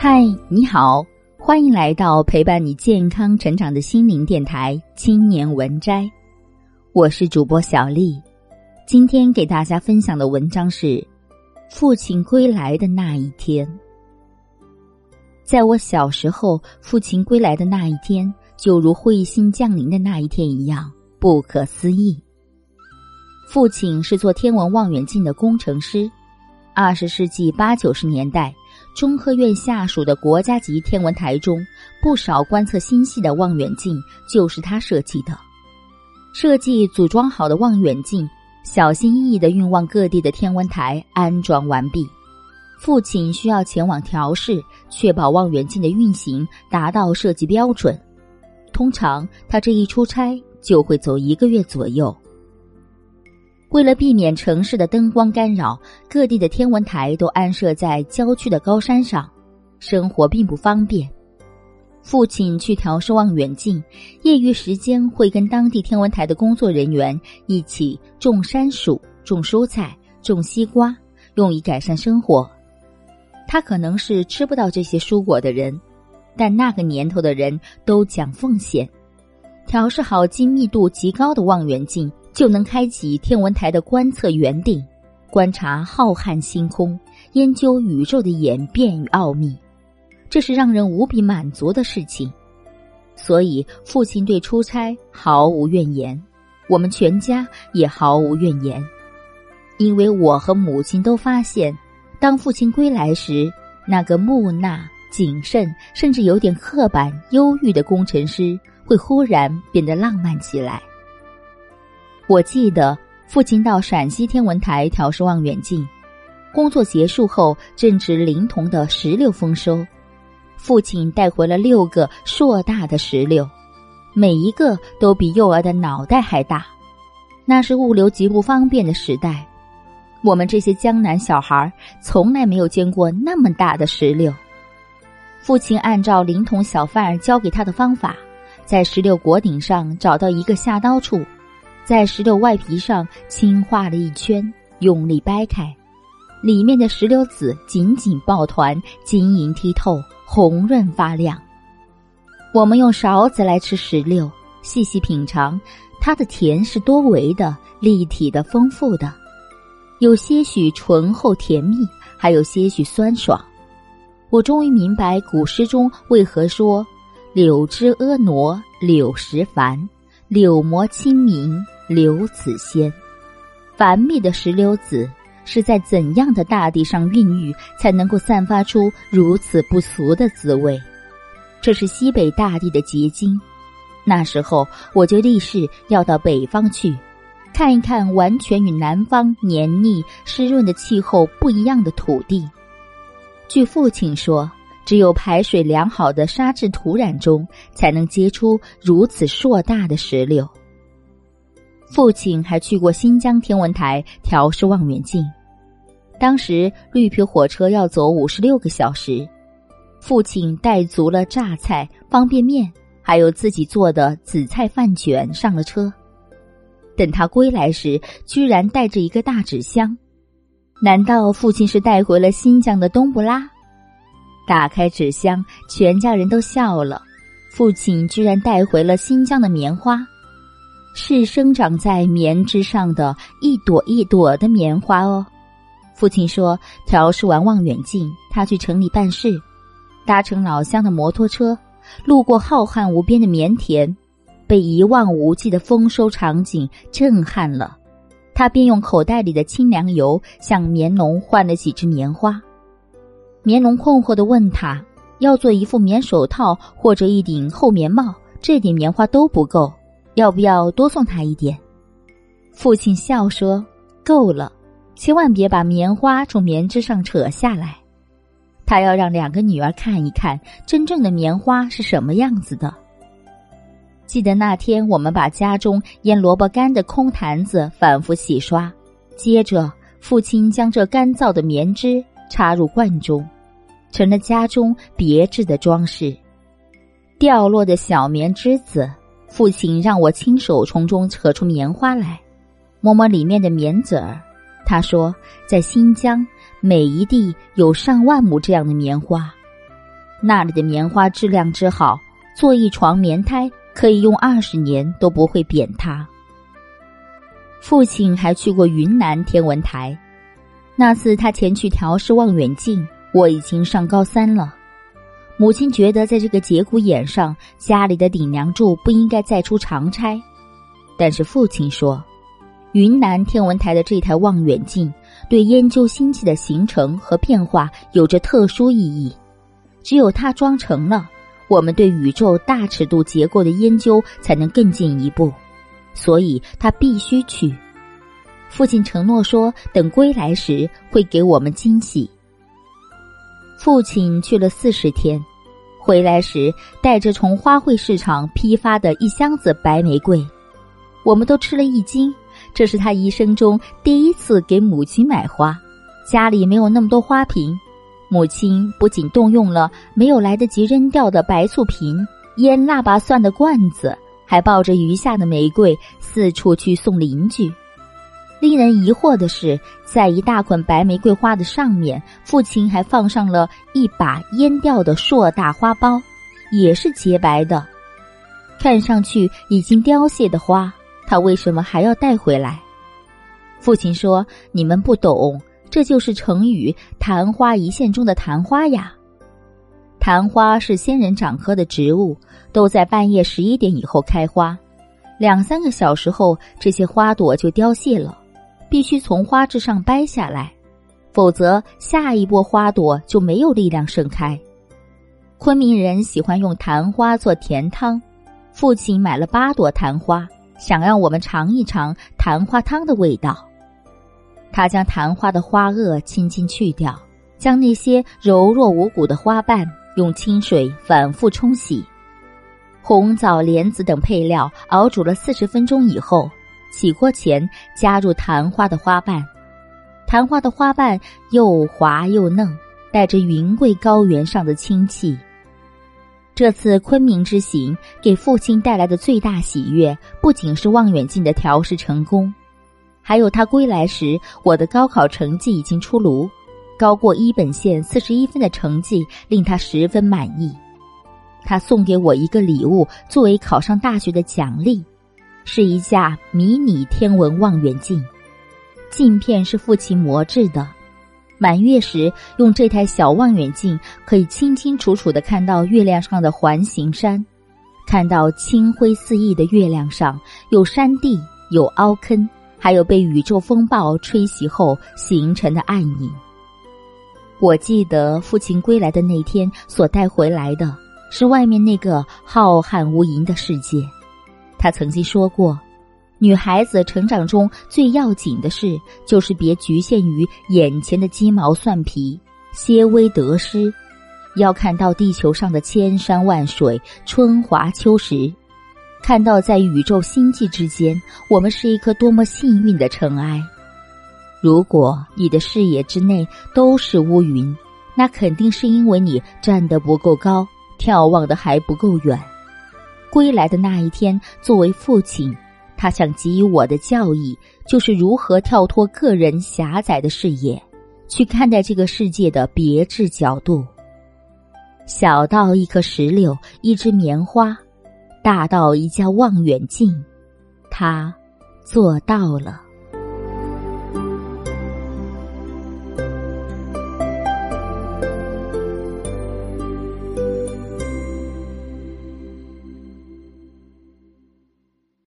嗨，你好，欢迎来到陪伴你健康成长的心灵电台《青年文摘》，我是主播小丽。今天给大家分享的文章是《父亲归来的那一天》。在我小时候，父亲归来的那一天，就如彗星降临的那一天一样不可思议。父亲是做天文望远镜的工程师，二十世纪八九十年代。中科院下属的国家级天文台中，不少观测星系的望远镜就是他设计的。设计组装好的望远镜，小心翼翼的运往各地的天文台安装完毕。父亲需要前往调试，确保望远镜的运行达到设计标准。通常他这一出差就会走一个月左右。为了避免城市的灯光干扰，各地的天文台都安设在郊区的高山上，生活并不方便。父亲去调试望远镜，业余时间会跟当地天文台的工作人员一起种山薯、种蔬菜、种西瓜，用以改善生活。他可能是吃不到这些蔬果的人，但那个年头的人都讲奉献。调试好精密度极高的望远镜。就能开启天文台的观测园地，观察浩瀚星空，研究宇宙的演变与奥秘，这是让人无比满足的事情。所以，父亲对出差毫无怨言，我们全家也毫无怨言，因为我和母亲都发现，当父亲归来时，那个木讷、谨慎，甚至有点刻板、忧郁的工程师，会忽然变得浪漫起来。我记得父亲到陕西天文台调试望远镜，工作结束后正值临潼的石榴丰收，父亲带回了六个硕大的石榴，每一个都比幼儿的脑袋还大。那是物流极不方便的时代，我们这些江南小孩从来没有见过那么大的石榴。父亲按照临潼小贩儿教给他的方法，在石榴果顶上找到一个下刀处。在石榴外皮上轻画了一圈，用力掰开，里面的石榴籽紧紧抱团，晶莹剔透，红润发亮。我们用勺子来吃石榴，细细品尝，它的甜是多维的、立体的、丰富的，有些许醇厚甜蜜，还有些许酸爽。我终于明白古诗中为何说“柳枝婀娜柳实繁，柳膜清明”。刘子仙，繁密的石榴籽是在怎样的大地上孕育，才能够散发出如此不俗的滋味？这是西北大地的结晶。那时候我就立誓要到北方去，看一看完全与南方黏腻湿润的气候不一样的土地。据父亲说，只有排水良好的沙质土壤中，才能结出如此硕大的石榴。父亲还去过新疆天文台调试望远镜，当时绿皮火车要走五十六个小时，父亲带足了榨菜、方便面，还有自己做的紫菜饭卷上了车。等他归来时，居然带着一个大纸箱，难道父亲是带回了新疆的冬不拉？打开纸箱，全家人都笑了，父亲居然带回了新疆的棉花。是生长在棉枝上的一朵一朵的棉花哦。父亲说，调试完望远镜，他去城里办事，搭乘老乡的摩托车，路过浩瀚无边的棉田，被一望无际的丰收场景震撼了。他便用口袋里的清凉油向棉农换了几只棉花。棉农困惑的问他，要做一副棉手套或者一顶厚棉帽，这点棉花都不够。要不要多送他一点？父亲笑说：“够了，千万别把棉花从棉枝上扯下来。他要让两个女儿看一看真正的棉花是什么样子的。”记得那天，我们把家中腌萝卜干的空坛子反复洗刷，接着父亲将这干燥的棉枝插入罐中，成了家中别致的装饰。掉落的小棉枝子。父亲让我亲手从中扯出棉花来，摸摸里面的棉籽儿。他说，在新疆每一地有上万亩这样的棉花，那里的棉花质量之好，做一床棉胎可以用二十年都不会扁塌。父亲还去过云南天文台，那次他前去调试望远镜，我已经上高三了。母亲觉得在这个节骨眼上，家里的顶梁柱不应该再出长差，但是父亲说，云南天文台的这台望远镜对研究星系的形成和变化有着特殊意义，只有它装成了，我们对宇宙大尺度结构的研究才能更进一步，所以他必须去。父亲承诺说，等归来时会给我们惊喜。父亲去了四十天，回来时带着从花卉市场批发的一箱子白玫瑰，我们都吃了一惊。这是他一生中第一次给母亲买花，家里没有那么多花瓶。母亲不仅动用了没有来得及扔掉的白醋瓶、腌腊八蒜的罐子，还抱着余下的玫瑰四处去送邻居。令人疑惑的是，在一大捆白玫瑰花的上面，父亲还放上了一把蔫掉的硕大花苞，也是洁白的。看上去已经凋谢的花，他为什么还要带回来？父亲说：“你们不懂，这就是成语‘昙花一现’中的昙花呀。昙花是仙人掌科的植物，都在半夜十一点以后开花，两三个小时后，这些花朵就凋谢了。”必须从花枝上掰下来，否则下一波花朵就没有力量盛开。昆明人喜欢用昙花做甜汤，父亲买了八朵昙花，想让我们尝一尝昙花汤的味道。他将昙花的花萼轻轻去掉，将那些柔弱无骨的花瓣用清水反复冲洗，红枣、莲子等配料熬煮了四十分钟以后。起锅前加入昙花的花瓣，昙花的花瓣又滑又嫩，带着云贵高原上的清气。这次昆明之行给父亲带来的最大喜悦，不仅是望远镜的调试成功，还有他归来时我的高考成绩已经出炉，高过一本线四十一分的成绩令他十分满意。他送给我一个礼物，作为考上大学的奖励。是一架迷你天文望远镜，镜片是父亲磨制的。满月时用这台小望远镜，可以清清楚楚的看到月亮上的环形山，看到青灰四溢的月亮上有山地、有凹坑，还有被宇宙风暴吹袭后形成的暗影。我记得父亲归来的那天所带回来的是外面那个浩瀚无垠的世界。他曾经说过，女孩子成长中最要紧的事，就是别局限于眼前的鸡毛蒜皮、些微得失，要看到地球上的千山万水、春华秋实，看到在宇宙星际之间，我们是一颗多么幸运的尘埃。如果你的视野之内都是乌云，那肯定是因为你站得不够高，眺望的还不够远。归来的那一天，作为父亲，他想给予我的教义，就是如何跳脱个人狭窄的视野，去看待这个世界的别致角度。小到一颗石榴，一只棉花，大到一架望远镜，他做到了。